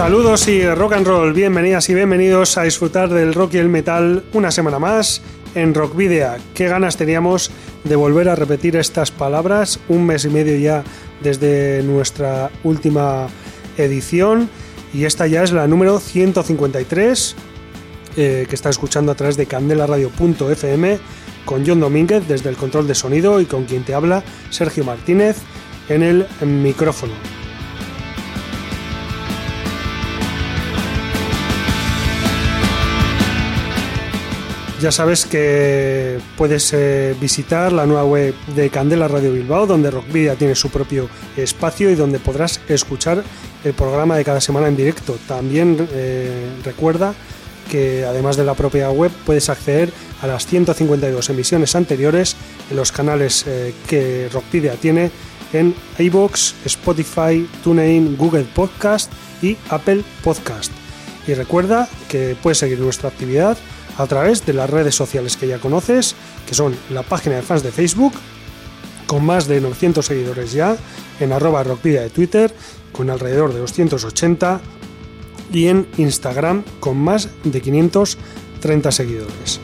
Saludos y rock and roll, bienvenidas y bienvenidos a disfrutar del rock y el metal una semana más en Rock Video. Qué ganas teníamos de volver a repetir estas palabras, un mes y medio ya desde nuestra última edición y esta ya es la número 153 eh, que está escuchando a través de candelaradio.fm con John Domínguez desde el control de sonido y con quien te habla Sergio Martínez en el micrófono. Ya sabes que puedes eh, visitar la nueva web de Candela Radio Bilbao, donde Rockvidia tiene su propio espacio y donde podrás escuchar el programa de cada semana en directo. También eh, recuerda que además de la propia web puedes acceder a las 152 emisiones anteriores en los canales eh, que Rockvidia tiene en iBox, Spotify, TuneIn, Google Podcast y Apple Podcast. Y recuerda que puedes seguir nuestra actividad a través de las redes sociales que ya conoces, que son la página de fans de Facebook, con más de 900 seguidores ya, en arroba de Twitter, con alrededor de 280, y en Instagram, con más de 530 seguidores.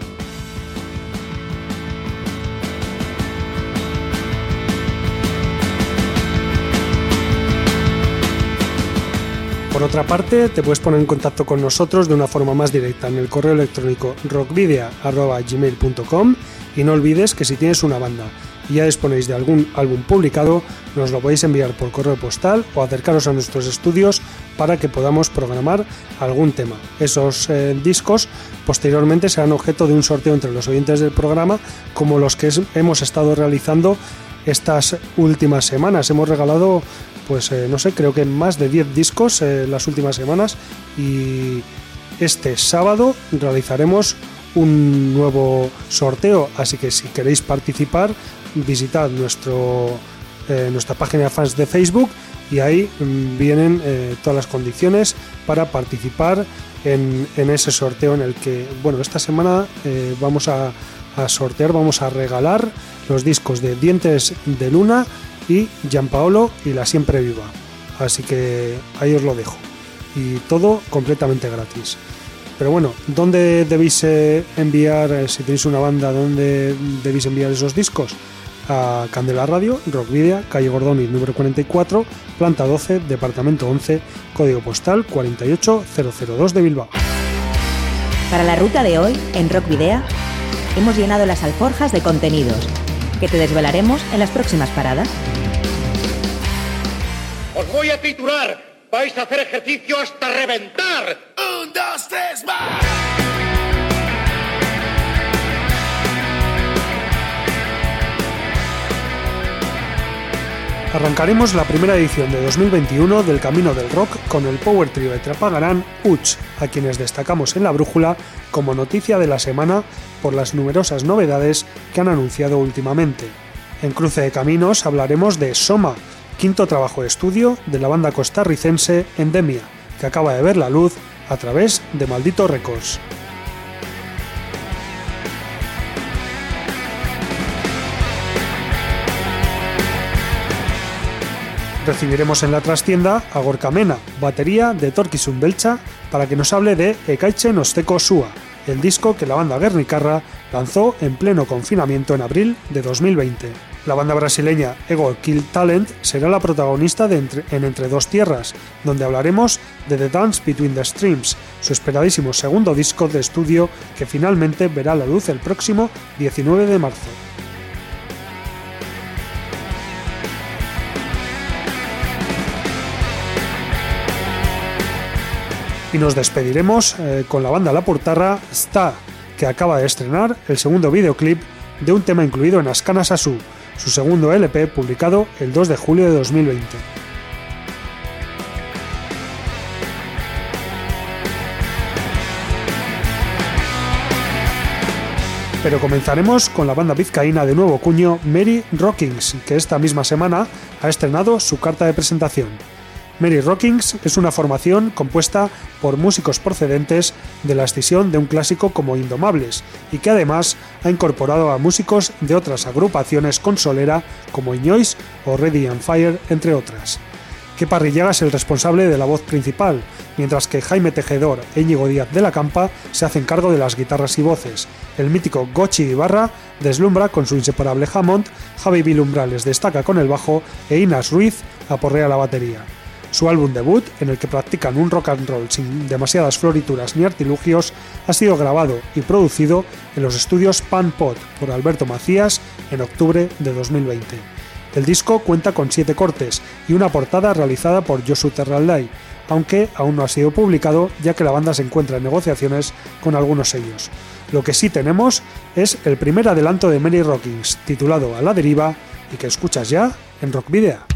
Por otra parte, te puedes poner en contacto con nosotros de una forma más directa en el correo electrónico rockvidia.gmail.com y no olvides que si tienes una banda y ya disponéis de algún álbum publicado, nos lo podéis enviar por correo postal o acercaros a nuestros estudios para que podamos programar algún tema. Esos eh, discos posteriormente serán objeto de un sorteo entre los oyentes del programa, como los que hemos estado realizando estas últimas semanas. Hemos regalado pues eh, no sé, creo que más de 10 discos eh, las últimas semanas. Y este sábado realizaremos un nuevo sorteo, así que si queréis participar, visitad nuestro, eh, nuestra página de fans de Facebook y ahí mm, vienen todas las condiciones para participar en, ese sorteo en el que, bueno, esta semana vamos a sortear, vamos a regalar los discos de Dientes de Luna, y Gianpaolo y la siempre viva. Así que ahí os lo dejo. Y todo completamente gratis. Pero bueno, ¿dónde debéis eh, enviar, eh, si tenéis una banda, dónde debéis enviar esos discos? A Candela Radio, Rockvidia, calle Gordoni, número 44, planta 12, departamento 11, código postal 48002 de Bilbao. Para la ruta de hoy, en Rockvidea, hemos llenado las alforjas de contenidos que te desvelaremos en las próximas paradas. Os voy a titular. Vais a hacer ejercicio hasta reventar. Un, dos, tres, más. Arrancaremos la primera edición de 2021 del Camino del Rock con el Power Trio de Trapagarán Uch, a quienes destacamos en la brújula como noticia de la semana por las numerosas novedades que han anunciado últimamente. En Cruce de Caminos hablaremos de Soma, quinto trabajo de estudio de la banda costarricense Endemia, que acaba de ver la luz a través de Maldito Records. Recibiremos en la trastienda a Gorka Mena, batería de Torquisun Belcha, para que nos hable de Ekaiche Nosteko Sua, el disco que la banda Guernicarra lanzó en pleno confinamiento en abril de 2020. La banda brasileña Ego Kill Talent será la protagonista de en Entre Dos Tierras, donde hablaremos de The Dance Between the Streams, su esperadísimo segundo disco de estudio que finalmente verá la luz el próximo 19 de marzo. Y nos despediremos eh, con la banda La Portarra Sta, que acaba de estrenar el segundo videoclip de un tema incluido en Ascana Sasu, su segundo LP publicado el 2 de julio de 2020. Pero comenzaremos con la banda vizcaína de nuevo cuño Mary Rockings, que esta misma semana ha estrenado su carta de presentación. Mary Rockings es una formación compuesta por músicos procedentes de la escisión de un clásico como Indomables y que además ha incorporado a músicos de otras agrupaciones con solera como Iñois o Ready and Fire, entre otras que Parrillera es el responsable de la voz principal, mientras que Jaime Tejedor e Íñigo Díaz de la Campa se hacen cargo de las guitarras y voces. El mítico Gochi Ibarra deslumbra con su inseparable Hammond, Javi Vilumbrales destaca con el bajo e Inas Ruiz aporrea la batería. Su álbum debut, en el que practican un rock and roll sin demasiadas florituras ni artilugios, ha sido grabado y producido en los estudios Pan Pot por Alberto Macías en octubre de 2020. El disco cuenta con siete cortes y una portada realizada por Josu Terralday, aunque aún no ha sido publicado ya que la banda se encuentra en negociaciones con algunos sellos. Lo que sí tenemos es el primer adelanto de Many Rockings, titulado A la deriva y que escuchas ya en Rock Video.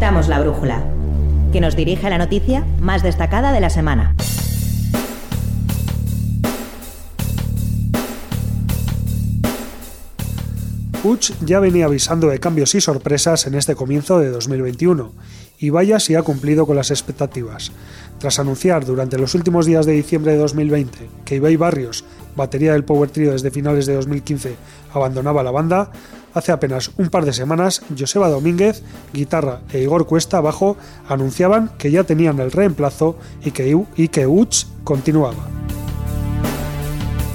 La brújula, que nos dirige la noticia más destacada de la semana. Uch ya venía avisando de cambios y sorpresas en este comienzo de 2021, y vaya si ha cumplido con las expectativas. Tras anunciar durante los últimos días de diciembre de 2020 que Ibai Barrios, batería del Power Trio desde finales de 2015, abandonaba la banda, hace apenas un par de semanas Joseba Domínguez, guitarra e Igor Cuesta, bajo, anunciaban que ya tenían el reemplazo y que, y que Uch continuaba.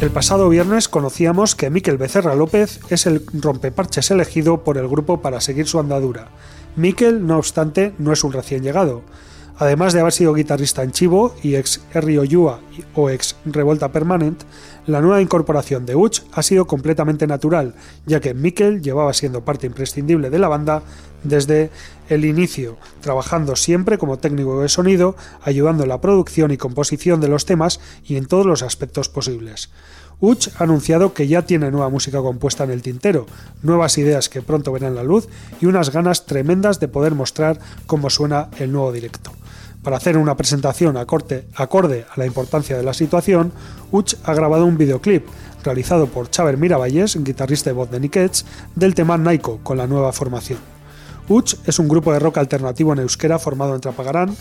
El pasado viernes conocíamos que Miquel Becerra López es el rompeparches elegido por el grupo para seguir su andadura. Miquel, no obstante, no es un recién llegado. Además de haber sido guitarrista en Chivo y ex Rio Yua o ex Revolta Permanent, la nueva incorporación de Uch ha sido completamente natural, ya que Mikel llevaba siendo parte imprescindible de la banda desde el inicio, trabajando siempre como técnico de sonido, ayudando en la producción y composición de los temas y en todos los aspectos posibles. Uch ha anunciado que ya tiene nueva música compuesta en el tintero, nuevas ideas que pronto verán la luz y unas ganas tremendas de poder mostrar cómo suena el nuevo directo. Para hacer una presentación acorde, a la importancia de la situación, Uch ha grabado un videoclip realizado por Chaver Miravalles, guitarrista de voz de Nick del tema Naiko con la nueva formación. Uch es un grupo de rock alternativo en euskera formado en Trapagarán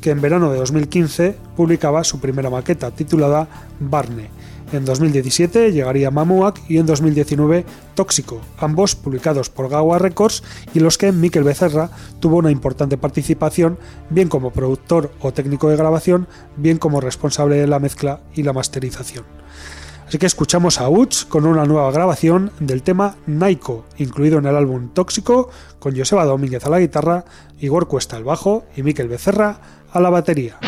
que en verano de 2015 publicaba su primera maqueta titulada Barne en 2017 llegaría Mamuak y en 2019 Tóxico, ambos publicados por Gawa Records y en los que Mikel Becerra tuvo una importante participación, bien como productor o técnico de grabación, bien como responsable de la mezcla y la masterización. Así que escuchamos a Uts con una nueva grabación del tema Naiko, incluido en el álbum Tóxico, con Joseba Domínguez a la guitarra, Igor Cuesta al bajo y Mikel Becerra a la batería.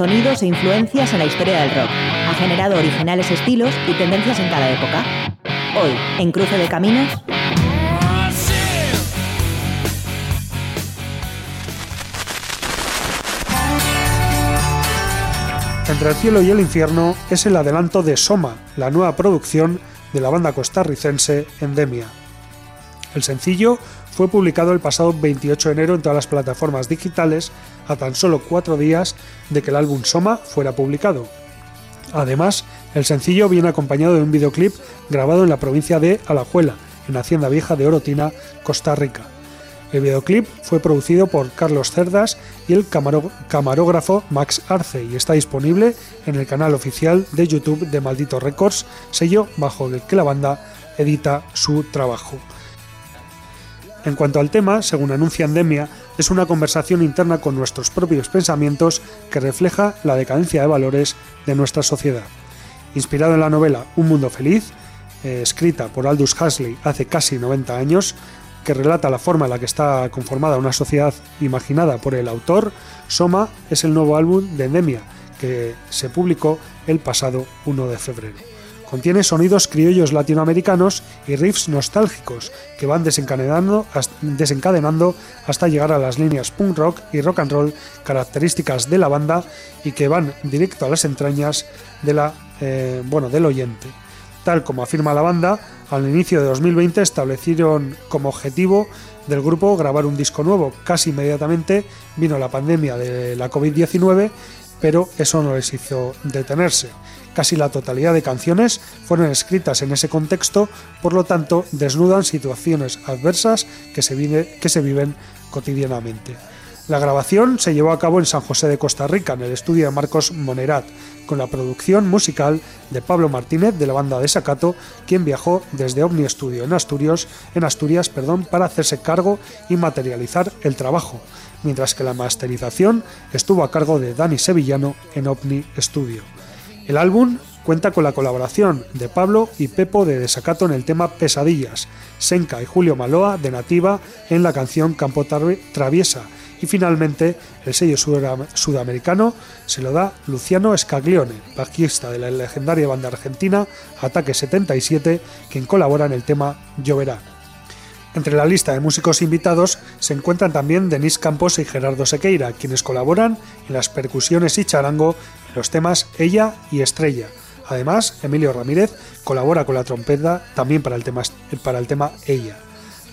Sonidos e influencias en la historia del rock. Ha generado originales estilos y tendencias en cada época. Hoy, en Cruce de Caminos, Entre el cielo y el infierno es el adelanto de Soma, la nueva producción de la banda costarricense Endemia. El sencillo fue publicado el pasado 28 de enero en todas las plataformas digitales a tan solo cuatro días de que el álbum Soma fuera publicado. Además, el sencillo viene acompañado de un videoclip grabado en la provincia de Alajuela, en Hacienda Vieja de Orotina, Costa Rica. El videoclip fue producido por Carlos Cerdas y el camarógrafo Max Arce y está disponible en el canal oficial de YouTube de Maldito Records, sello bajo el que la banda edita su trabajo. En cuanto al tema, según anuncia Endemia, es una conversación interna con nuestros propios pensamientos que refleja la decadencia de valores de nuestra sociedad. Inspirado en la novela Un Mundo Feliz, eh, escrita por Aldous Huxley hace casi 90 años, que relata la forma en la que está conformada una sociedad imaginada por el autor, Soma es el nuevo álbum de Endemia, que se publicó el pasado 1 de febrero. Contiene sonidos criollos latinoamericanos y riffs nostálgicos que van desencadenando, hasta llegar a las líneas punk rock y rock and roll características de la banda y que van directo a las entrañas de la, eh, bueno, del oyente. Tal como afirma la banda, al inicio de 2020 establecieron como objetivo del grupo grabar un disco nuevo. Casi inmediatamente vino la pandemia de la COVID-19, pero eso no les hizo detenerse. Casi la totalidad de canciones fueron escritas en ese contexto, por lo tanto desnudan situaciones adversas que se, que se viven cotidianamente. La grabación se llevó a cabo en San José de Costa Rica, en el estudio de Marcos Monerat, con la producción musical de Pablo Martínez de la banda de Sacato, quien viajó desde Omni Studio en Asturias, en Asturias perdón, para hacerse cargo y materializar el trabajo, mientras que la masterización estuvo a cargo de Dani Sevillano en Omni Studio. El álbum cuenta con la colaboración de Pablo y Pepo de Desacato en el tema Pesadillas, Senka y Julio Maloa de Nativa en la canción Campo Traviesa, y finalmente, el sello sudamericano se lo da Luciano Scaglione, bajista de la legendaria banda argentina Ataque 77, quien colabora en el tema Lloverá. Entre la lista de músicos invitados se encuentran también Denis Campos y Gerardo Sequeira, quienes colaboran en las percusiones y charango los temas Ella y Estrella. Además, Emilio Ramírez colabora con la trompeta también para el tema, Ella.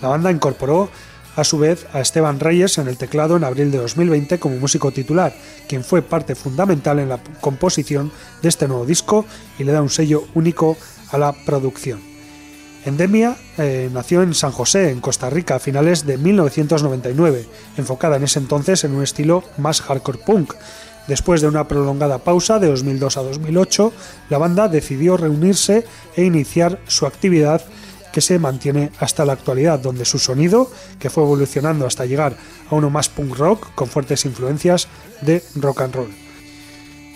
La banda incorporó a su vez a Esteban Reyes en el teclado en abril de 2020 como músico titular, quien fue parte fundamental en la composición de este nuevo disco y le da un sello único a la producción. Endemia eh, nació en San José, en Costa Rica, a finales de 1999, enfocada en ese entonces en un estilo más hardcore punk. Después de una prolongada pausa de 2002 a 2008, la banda decidió reunirse e iniciar su actividad que se mantiene hasta la actualidad, donde su sonido, que fue evolucionando hasta llegar a uno más punk rock con fuertes influencias de rock and roll.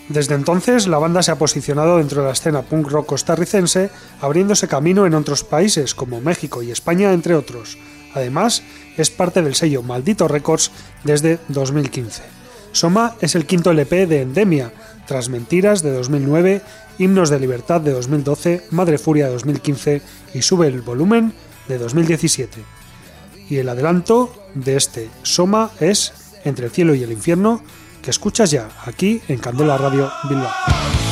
Desde entonces, la banda se ha posicionado dentro de la escena punk rock costarricense, abriéndose camino en otros países como México y España, entre otros. Además, es parte del sello Maldito Records desde 2015. Soma es el quinto LP de Endemia, tras Mentiras de 2009, Himnos de Libertad de 2012, Madre Furia de 2015 y Sube el Volumen de 2017. Y el adelanto de este Soma es Entre el cielo y el infierno, que escuchas ya aquí en Candela Radio Bilbao.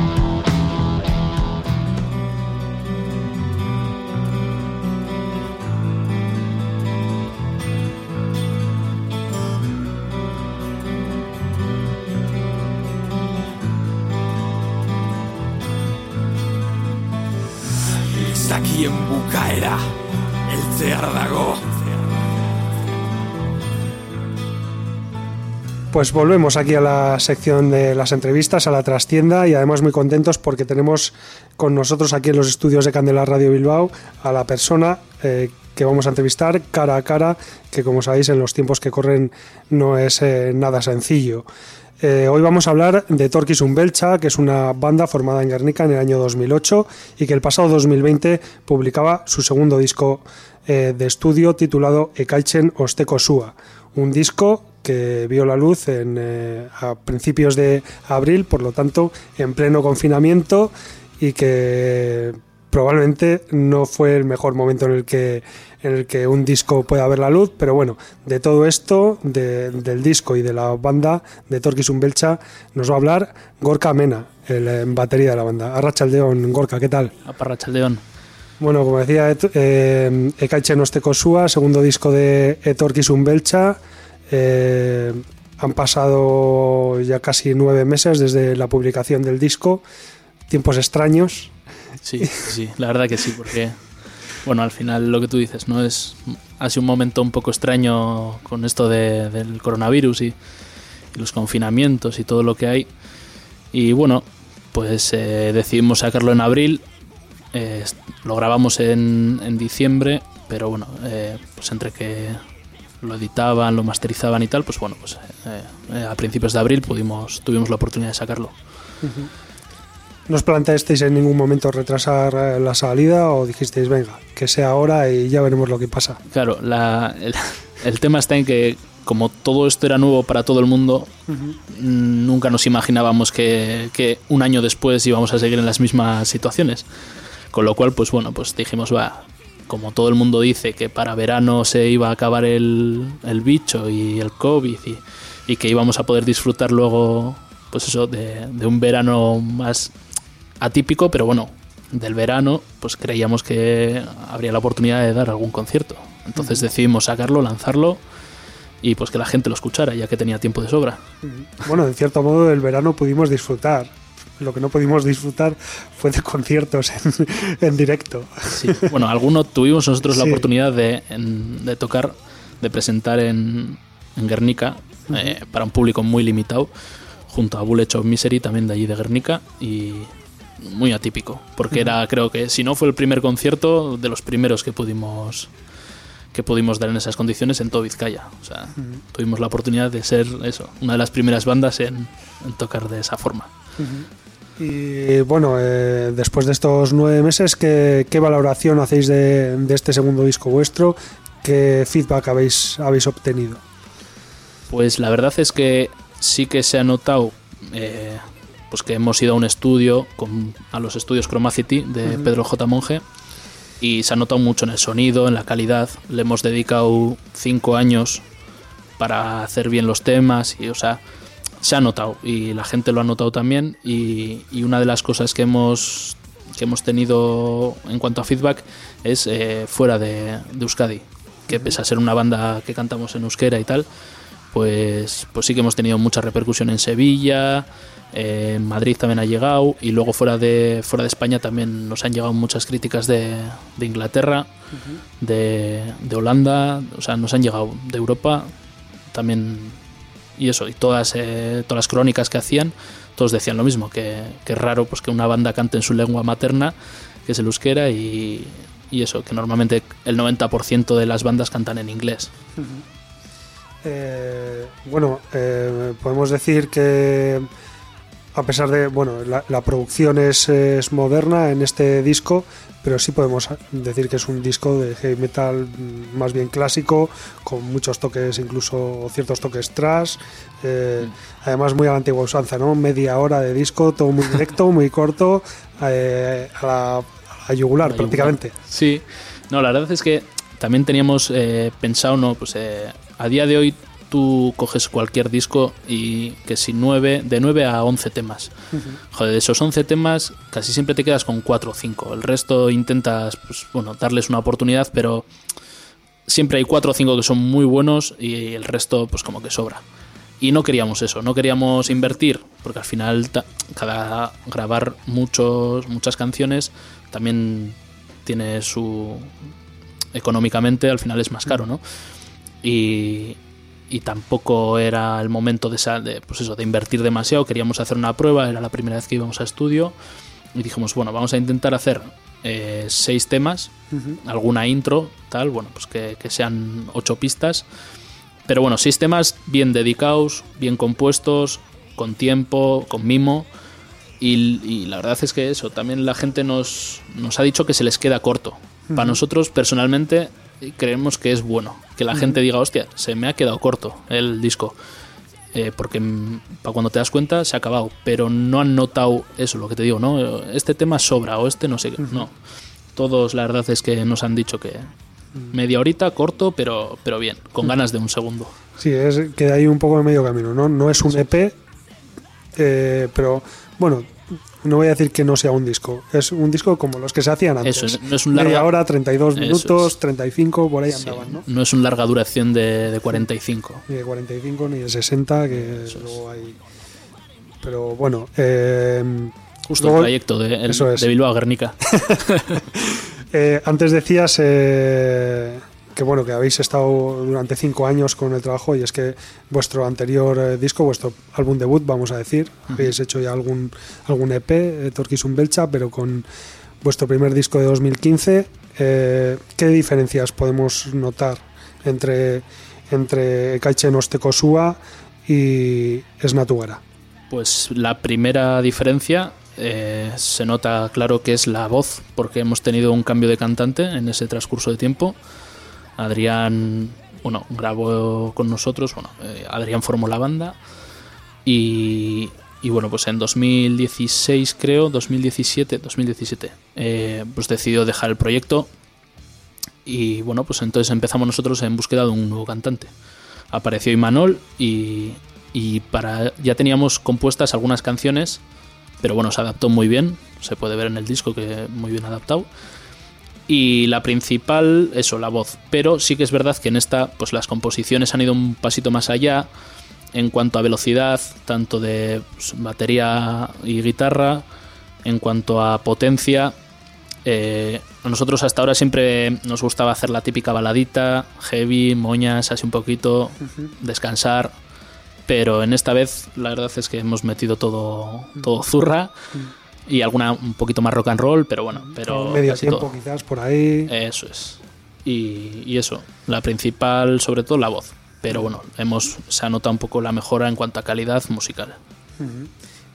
Pues volvemos aquí a la sección de las entrevistas, a la trastienda y además muy contentos porque tenemos con nosotros aquí en los estudios de Candela Radio Bilbao a la persona eh, que vamos a entrevistar cara a cara, que como sabéis en los tiempos que corren no es eh, nada sencillo. Eh, hoy vamos a hablar de Torquis Umbelcha, que es una banda formada en Guernica en el año 2008 y que el pasado 2020 publicaba su segundo disco de estudio titulado Ekaichen Osteko Sua, un disco que vio la luz en, eh, a principios de abril, por lo tanto en pleno confinamiento y que probablemente no fue el mejor momento en el que en el que un disco pueda ver la luz, pero bueno, de todo esto, de- del disco y de la banda de Torquis Umbelcha, nos va a hablar Gorka Mena, el eh, batería de la banda. Arrachaldeón, Gorka, ¿qué tal? Aparrachaldeón. Bueno, como decía, eh, Ekaiche Nostekosua, segundo disco de Etorquis Umbelcha. Eh, han pasado ya casi nueve meses desde la publicación del disco. Tiempos extraños. Sí, sí, la verdad que sí, porque, bueno, al final lo que tú dices, ¿no? Es, ha sido un momento un poco extraño con esto de- del coronavirus y, y los confinamientos y todo lo que hay. Y bueno, pues eh, decidimos sacarlo en abril, eh, lo grabamos en, en diciembre, pero bueno, eh, pues entre que lo editaban, lo masterizaban y tal, pues bueno, pues eh, eh, a principios de abril pudimos, tuvimos la oportunidad de sacarlo. ¿No os planteasteis en ningún momento retrasar eh, la salida o dijisteis, venga, que sea ahora y ya veremos lo que pasa? Claro, la- el, el tema está en que como todo esto era nuevo para todo el mundo, mm, nunca nos imaginábamos que, que un año después íbamos a seguir en las mismas situaciones. Con lo cual, pues bueno, pues dijimos, va, como todo el mundo dice que para verano se iba a acabar el, el bicho y el COVID y, y que íbamos a poder disfrutar luego, pues eso, de, de un verano más atípico, pero bueno, del verano, pues creíamos que habría la oportunidad de dar algún concierto. Entonces decidimos sacarlo, lanzarlo y pues que la gente lo escuchara, ya que tenía tiempo de sobra. Bueno, en cierto modo del verano pudimos disfrutar. Lo que no pudimos disfrutar fue de conciertos en, en directo. Sí, bueno, alguno tuvimos nosotros la oportunidad de, en- de tocar, de presentar en, en Guernica eh, para un público muy limitado, junto a Bullet of Misery, también de allí de Guernica, y muy atípico, porque era, creo que, si no fue el primer concierto, de los primeros que pudimos que pudimos dar en esas condiciones en todo Vizcaya. O sea, tuvimos la oportunidad de ser eso, una de las primeras bandas en, en tocar de esa forma. Y bueno, eh, después de estos nueve meses, ¿qué, qué valoración hacéis de, de este segundo disco vuestro? ¿Qué feedback habéis, habéis obtenido? Pues la verdad es que sí que se ha notado eh, pues que hemos ido a un estudio, con, a los estudios Chromacity de Pedro J. Monge, y se ha notado mucho en el sonido, en la calidad. Le hemos dedicado cinco años para hacer bien los temas, y o sea, se ha notado, y la gente lo ha notado también. Y, y una de las cosas que hemos, que hemos tenido en cuanto a feedback es eh, fuera de, de Euskadi, que pese a ser una banda que cantamos en euskera y tal, pues, pues sí que hemos tenido mucha repercusión en Sevilla, eh, en Madrid también ha llegado y luego fuera de, fuera de España también nos han llegado muchas críticas de, de Inglaterra, de, de Holanda, o sea, nos han llegado de Europa también y eso, y todas, eh, todas las crónicas que hacían, todos decían lo mismo, que, que es raro pues, que una banda cante en su lengua materna, que es el euskera, y, y eso, que normalmente el 90% de las bandas cantan en inglés. Eh, bueno, eh, podemos decir que a pesar de, bueno, la, producción es moderna en este disco, pero sí podemos decir que es un disco de heavy metal mm, más bien clásico, con muchos toques, incluso ciertos toques trash, eh, además muy a la antigua usanza, ¿no? Media hora de disco, todo muy directo, muy corto, eh, a, la, a la yugular La prácticamente. yugular. Sí, no, la verdad es que también teníamos eh, pensado, no, pues eh, a día de hoy tú coges cualquier disco y que si 9, de 9 a 11 temas. Joder, de esos 11 temas casi siempre te quedas con 4 o 5. El resto intentas, pues bueno, darles una oportunidad, pero siempre hay 4 o 5 que son muy buenos y el resto pues como que sobra. Y no queríamos eso, no queríamos invertir, porque al final cada grabar muchos, muchas canciones también tiene su económicamente al final es más caro, ¿no? Y, y tampoco era el momento de, esa- de, pues eso, de invertir demasiado, queríamos hacer una prueba, era la primera vez que íbamos a estudio y dijimos, bueno, vamos a intentar hacer eh, seis temas, alguna intro, tal, bueno, pues que, que sean ocho pistas, pero bueno, seis temas bien dedicados, bien compuestos, con tiempo, con mimo. Y, y la verdad es que eso, también la gente nos, nos ha dicho que se les queda corto. Para nosotros, personalmente, creemos que es bueno. Que la gente diga, hostia, se me ha quedado corto el disco. Eh, porque para cuando te das cuenta se ha acabado. Pero no han notado eso, lo que te digo, ¿no? Este tema sobra o este no sé qué. No. Todos, la verdad es que nos han dicho que media horita, corto, pero, pero bien, con ganas de un segundo. Sí, es, queda ahí un poco en medio camino, ¿no? No es un EP, eh, pero bueno, no voy a decir que no sea un disco. Es un disco como los que se hacían antes. Eso es, no es un Media larga- hora, 32 Eso minutos, es. 35, por ahí Sí, andaban, ¿no? no es una larga duración de, de 45. Ni de 45 ni de 60, que luego hay... Pero bueno, eh, Justo luego- el trayecto de, el- es. de Bilbao a Guernica. Eh, antes decías eh, que bueno que habéis estado durante cinco años con el trabajo y es que vuestro anterior eh, disco, vuestro álbum debut, vamos a decir, habéis hecho ya algún algún EP, eh, Torquisum Belcha, pero con vuestro primer disco de 2015, eh, ¿qué diferencias podemos notar entre entre Kaichen Ostekosua y Esnatuara? Pues la primera diferencia eh, se nota claro que es la voz, porque hemos tenido un cambio de cantante en ese transcurso de tiempo. Adrián, bueno, grabó con nosotros, bueno, eh, Adrián formó la banda y, y bueno, pues en 2016 creo, 2017, 2017, eh, pues decidió dejar el proyecto y bueno, pues entonces empezamos nosotros en búsqueda de un nuevo cantante. Apareció Imanol y, y para ya teníamos compuestas algunas canciones, pero bueno, se adaptó muy bien. se puede ver en el disco que muy bien adaptado. Y la principal, eso, la voz. Pero sí que es verdad que en esta, pues las composiciones han ido un pasito más allá en cuanto a velocidad, tanto de pues, batería y guitarra, en cuanto a potencia. Eh, a nosotros hasta ahora siempre nos gustaba hacer la típica baladita, heavy, moñas, así un poquito, descansar. Pero en esta vez la verdad es que hemos metido todo, todo zurra y alguna un poquito más rock and roll, pero bueno, pero Medio tiempo todo. quizás por ahí. Eso es. Y, y eso, la principal, sobre todo la voz. Pero bueno, hemos, se ha notado un poco la mejora en cuanto a calidad musical.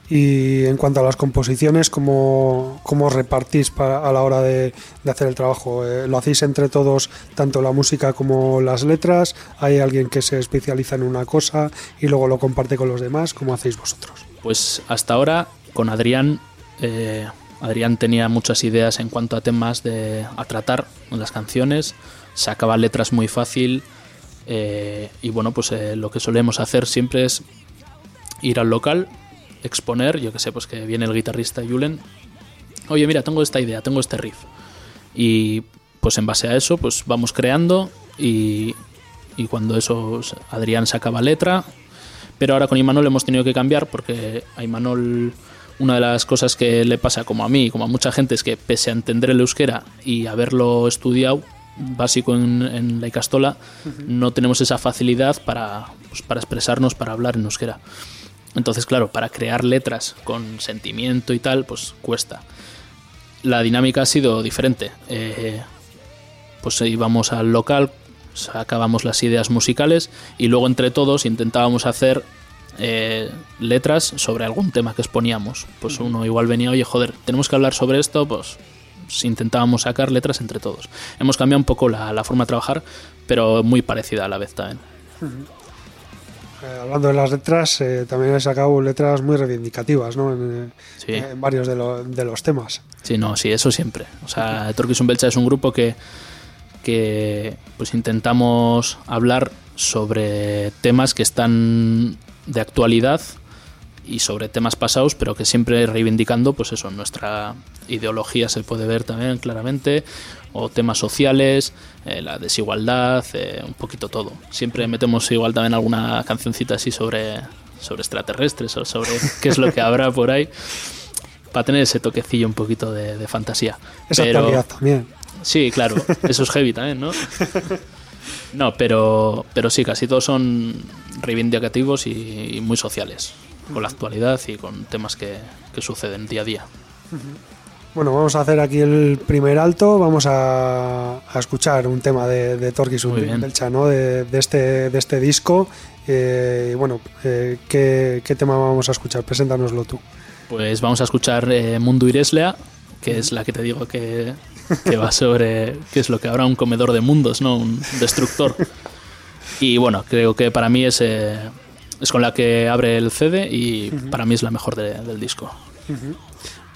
Y en cuanto a las composiciones, ¿cómo, cómo repartís para- a la hora de, de hacer el trabajo? Eh, ¿Lo hacéis entre todos, tanto la música como las letras? ¿Hay alguien que se especializa en una cosa y luego lo comparte con los demás? ¿Cómo hacéis vosotros? Pues hasta ahora, con Adrián, eh, Adrián tenía muchas ideas en cuanto a temas de, a tratar en las canciones, sacaba letras muy fácil eh, y bueno, pues eh, lo que solemos hacer siempre es ir al local, exponer, yo que sé, pues que viene el guitarrista Julen, oye mira, tengo esta idea, tengo este riff y pues en base a eso pues vamos creando y, y cuando eso Adrián sacaba letra, pero ahora con Imanol hemos tenido que cambiar porque a Imanol una de las cosas que le pasa como a mí, como a mucha gente, es que pese a entender el euskera y haberlo estudiado básico en, en la Icastola, no tenemos esa facilidad para, pues, para expresarnos, para hablar en euskera. Entonces, claro, para crear letras con sentimiento y tal, pues cuesta. La dinámica ha sido diferente. Eh, pues íbamos al local, sacábamos las ideas musicales y luego entre todos intentábamos hacer eh, letras sobre algún tema que exponíamos. Pues uno igual venía, oye, joder, tenemos que hablar sobre esto, pues intentábamos sacar letras entre todos. Hemos cambiado un poco la, la forma de trabajar, pero muy parecida a la vez también. Eh, hablando de las letras, eh, también he sacado letras muy reivindicativas ¿no? en, Sí. en varios de, lo- de los temas. Sí, no, sí, eso siempre. O sea, Torquis Belcha es un grupo que, que pues intentamos hablar sobre temas que están de actualidad y sobre temas pasados, pero que siempre reivindicando, pues eso, nuestra ideología se puede ver también claramente, o temas sociales, eh, la desigualdad, eh, un poquito todo. Siempre metemos igual también alguna cancioncita así sobre, sobre extraterrestres o sobre qué es lo que habrá por ahí, para tener ese toquecillo un poquito de, de fantasía. Esa Pero- actualidad también. Sí, claro, eso es heavy también, ¿no? No, pero, pero sí, casi todos son reivindicativos y, y muy sociales, con la actualidad y con temas que, que suceden día a día. Bueno, vamos a hacer aquí el primer alto. Vamos a, a escuchar un tema de, de Torquis Muy bien. Belcha, ¿no? De, de este, de este disco. Eh, bueno, eh, ¿qué, qué tema vamos a escuchar? Preséntanoslo tú. Pues vamos a escuchar eh, Mundo Ireslea, que es la que te digo que, que va sobre qué es lo que habrá un comedor de mundos, ¿no? Un destructor. Y bueno, creo que para mí es, eh, es con la que abre el CD y para mí es la mejor de- del disco.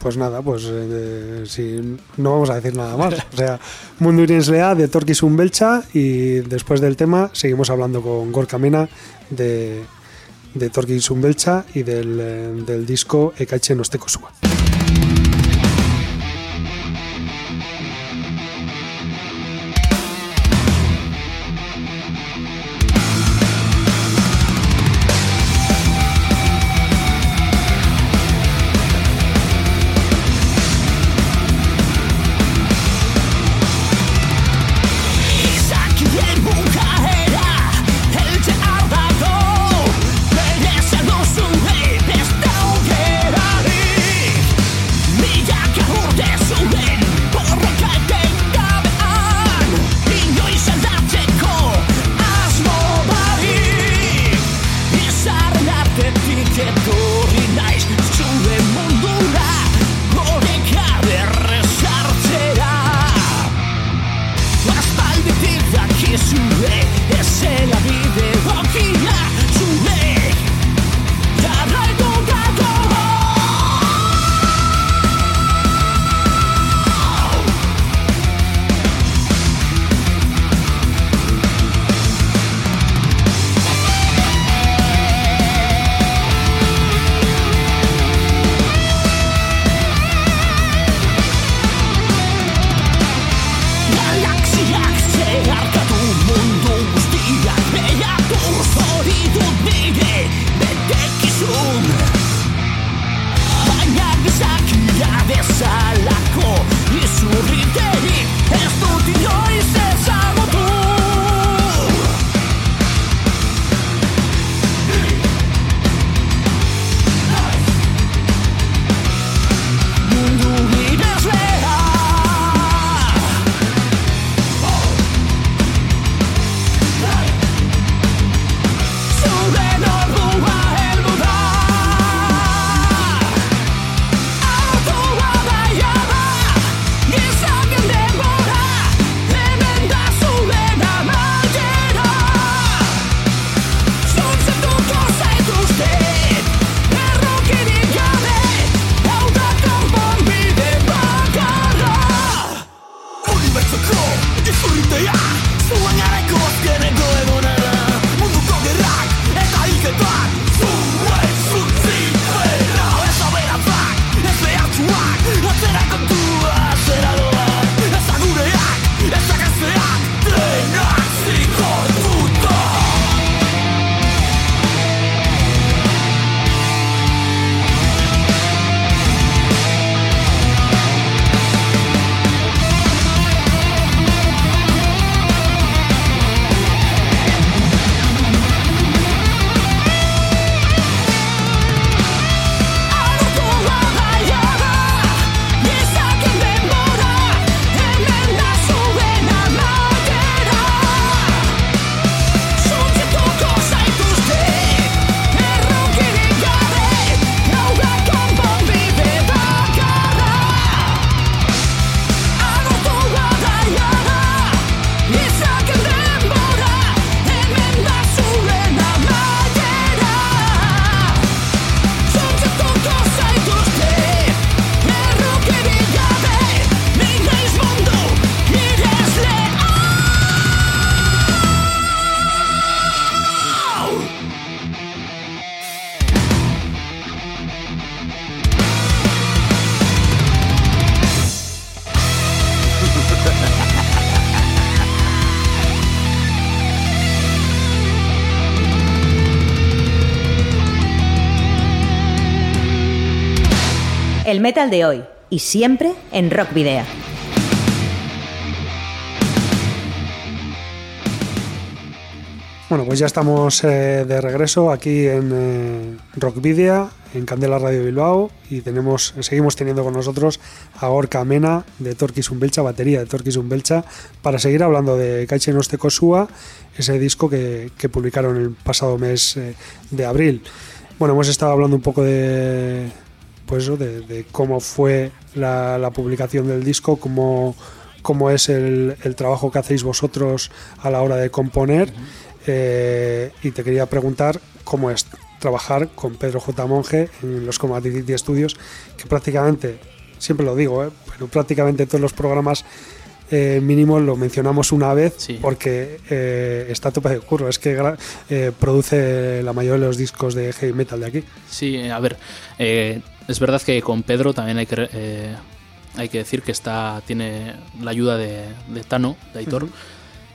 Pues nada, pues eh, si no vamos a decir nada más. O sea, Mundo Lea de Torquis Belcha y después del tema seguimos hablando con Gorka Mena de, de Torquis Belcha y del, eh, del disco Ekaiche Nosteko Sua. Metal de hoy y siempre en Rock Video. Bueno, pues ya estamos eh, de regreso aquí en eh, Rockvidia, en Candela Radio Bilbao, y tenemos, seguimos teniendo con nosotros a Gorka Mena de Torquis Umbelcha, batería de Torquis Umbelcha, para seguir hablando de Kaichen Ostekosua, ese disco que, que publicaron el pasado mes eh, de abril. Bueno, hemos estado hablando un poco de, pues eso, de, de cómo fue la, la publicación del disco, cómo, cómo es el, el trabajo que hacéis vosotros a la hora de componer. Eh, y te quería preguntar cómo es trabajar con Pedro J. Monge en los Comatidity Studios, que prácticamente, siempre lo digo, eh, pero prácticamente todos los programas eh, mínimo lo mencionamos una vez Sí. porque eh, está a tope de curro. Es que eh, produce la mayoría de los discos de heavy metal de aquí. Sí, a ver, eh, es verdad que con Pedro también hay que, eh, hay que decir que está tiene la ayuda de, de Tano, de Aitor,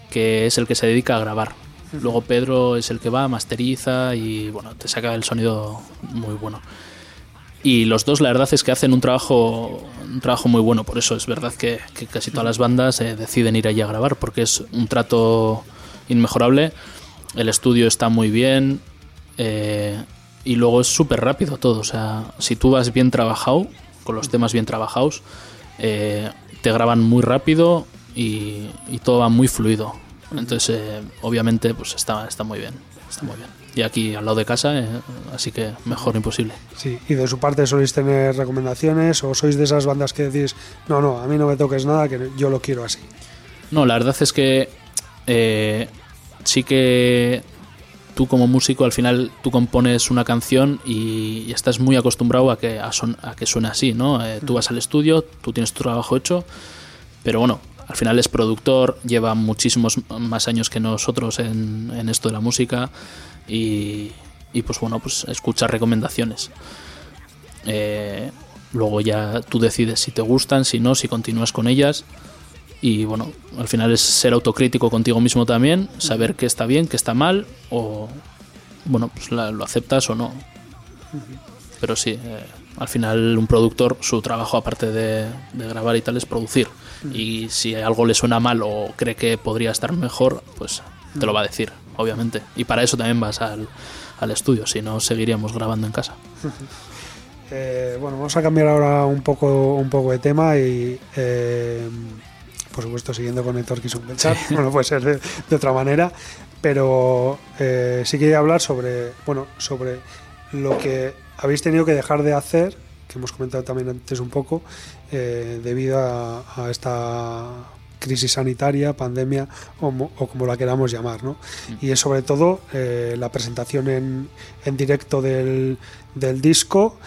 que es el que se dedica a grabar. Luego Pedro es el que va, masteriza y bueno, te saca el sonido muy bueno. Y los dos la verdad es que hacen un trabajo, un trabajo muy bueno, por eso es verdad que, que casi todas las bandas eh, deciden ir allí a grabar, porque es un trato inmejorable, el estudio está muy bien eh, y luego es súper rápido todo, o sea, si tú vas bien trabajado, con los temas bien trabajados, eh, te graban muy rápido y, y todo va muy fluido. Entonces, eh, obviamente, pues está, está muy bien, está muy bien. Y aquí al lado de casa, eh, así que mejor imposible. Sí, y de su parte soléis tener recomendaciones o sois de esas bandas que decís, no, no, a mí no me toques nada, que yo lo quiero así. No, la verdad es que sí que tú como músico al final tú compones una canción y, y estás muy acostumbrado a que, a, son- a que suene así, ¿no? Eh, tú vas al estudio, tú tienes tu trabajo hecho, pero bueno, al final es productor, lleva muchísimos más años que nosotros en, en esto de la música y, y pues bueno, pues escuchar recomendaciones. Eh, luego ya tú decides si te gustan, si no, si continúas con ellas. Y bueno, al final es ser autocrítico contigo mismo también, saber qué está bien, qué está mal, o bueno, pues la- lo aceptas o no. Pero sí, eh, al final un productor, su trabajo aparte de, de grabar y tal es producir. Y si algo le suena mal o cree que podría estar mejor, pues te lo va a decir, obviamente. Y para eso también vas al, al estudio, si no seguiríamos grabando en casa. Eh, bueno, vamos a cambiar ahora un poco, un poco de tema y, eh, por supuesto, siguiendo con el Torquis Belchar, bueno, puede ser de, de otra manera, pero eh, sí quería hablar sobre, bueno, sobre lo que habéis tenido que dejar de hacer, que hemos comentado también antes un poco, eh, debido a, a esta crisis sanitaria, pandemia o, o como la queramos llamar, ¿no? Y es sobre todo eh, la presentación en, en directo del, del disco.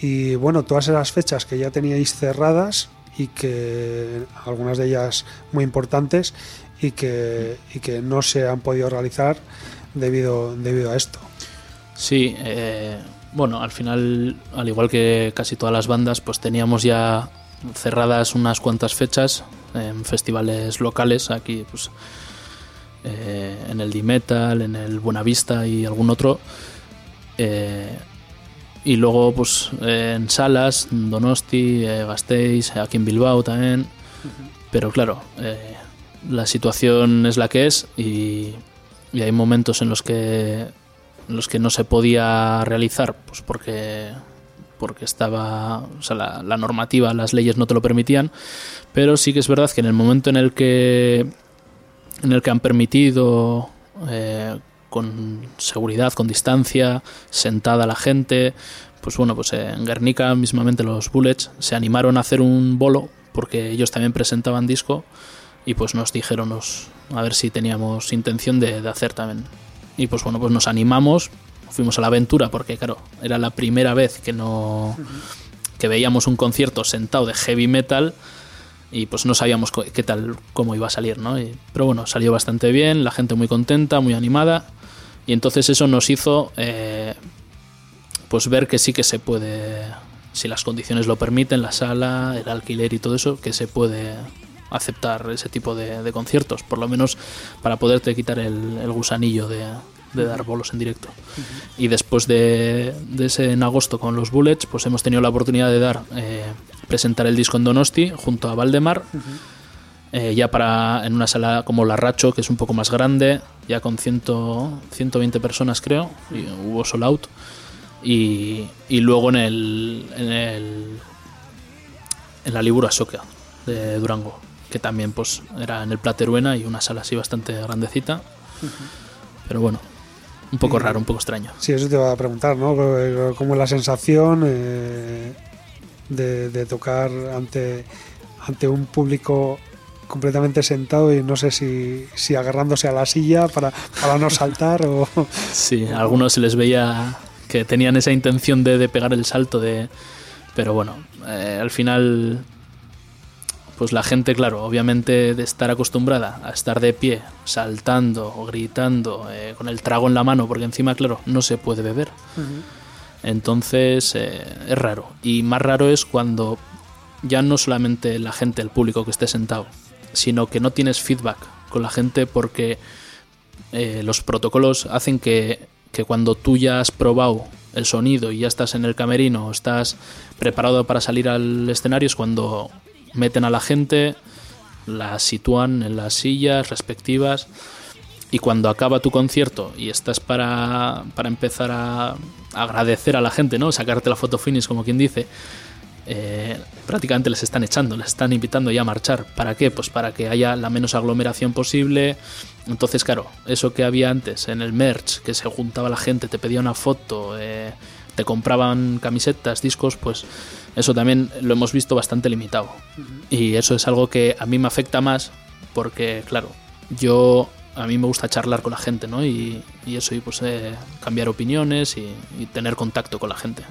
Y bueno, todas esas fechas que ya teníais cerradas y que algunas de ellas muy importantes y que, y que no se han podido realizar debido, debido a esto. Sí, eh, bueno, al final, al igual que casi todas las bandas, pues teníamos ya cerradas unas cuantas fechas en festivales locales, aquí pues eh, en el D-Metal, en el Buenavista y algún otro. Eh, y luego pues eh, en salas, Donosti, eh, Gasteiz, aquí en Bilbao también. Pero claro, eh, la situación es la que es y, y hay momentos en los que en los que no se podía realizar pues porque porque estaba o sea, la, la normativa las leyes no te lo permitían pero sí que es verdad que en el momento en el que en el que han permitido eh, con seguridad con distancia sentada la gente pues bueno pues en Guernica mismamente los Bullets se animaron a hacer un bolo porque ellos también presentaban disco y pues nos dijeron nos- a ver si teníamos intención de, de hacer también. Y pues bueno, pues nos animamos, fuimos a la aventura porque claro, era la primera vez que no que veíamos un concierto sentado de heavy metal y pues no sabíamos qué tal cómo iba a salir, ¿no? Y- pero bueno, salió bastante bien, la gente muy contenta, muy animada y entonces eso nos hizo eh, pues ver que sí que se puede si las condiciones lo permiten, la sala, el alquiler y todo eso, que se puede aceptar ese tipo de, de conciertos, por lo menos para poderte quitar el, el gusanillo de, de dar bolos en directo. Y después de, de ese en agosto con los Bullets, pues hemos tenido la oportunidad de dar eh, presentar el disco en Donosti junto a Valdemar. Eh, ya para en una sala como la Racho, que es un poco más grande, ya con 100, 120 personas creo, y hubo sold out. Y, y luego en el, en el en la Libura Soca de Durango, que también pues era en el Plateruena y una sala así bastante grandecita. Pero bueno, un poco raro, un poco extraño. Sí, eso te iba a preguntar, ¿no? Como la sensación eh, de, de tocar ante, ante un público completamente sentado y no sé si, si agarrándose a la silla para, para no saltar o... Sí, a algunos se les veía que tenían esa intención de, de pegar el salto de... Pero bueno, eh, al final, pues la gente, claro, obviamente de estar acostumbrada a estar de pie, saltando o gritando, eh, con el trago en la mano, porque encima, claro, no se puede beber. Entonces eh, es raro. Y más raro es cuando ya no solamente la gente, el público que esté sentado, sino que no tienes feedback con la gente porque eh, los protocolos hacen que, que cuando tú ya has probado el sonido y ya estás en el camerino, estás preparado para salir al escenario, es cuando meten a la gente, la sitúan en las sillas respectivas y cuando acaba tu concierto y estás para, para empezar a agradecer a la gente, ¿no? Sacarte la foto finish, como quien dice, eh, prácticamente les están echando, les están invitando ya a marchar. ¿Para qué? Pues para que haya la menos aglomeración posible. Entonces, claro, eso que había antes en el merch, que se juntaba la gente, te pedía una foto, eh, te compraban camisetas, discos, pues eso también lo hemos visto bastante limitado. Y eso es algo que a mí me afecta más porque, claro, yo a mí me gusta charlar con la gente, ¿no? Y, y eso, y pues eh, cambiar opiniones y, y tener contacto con la gente.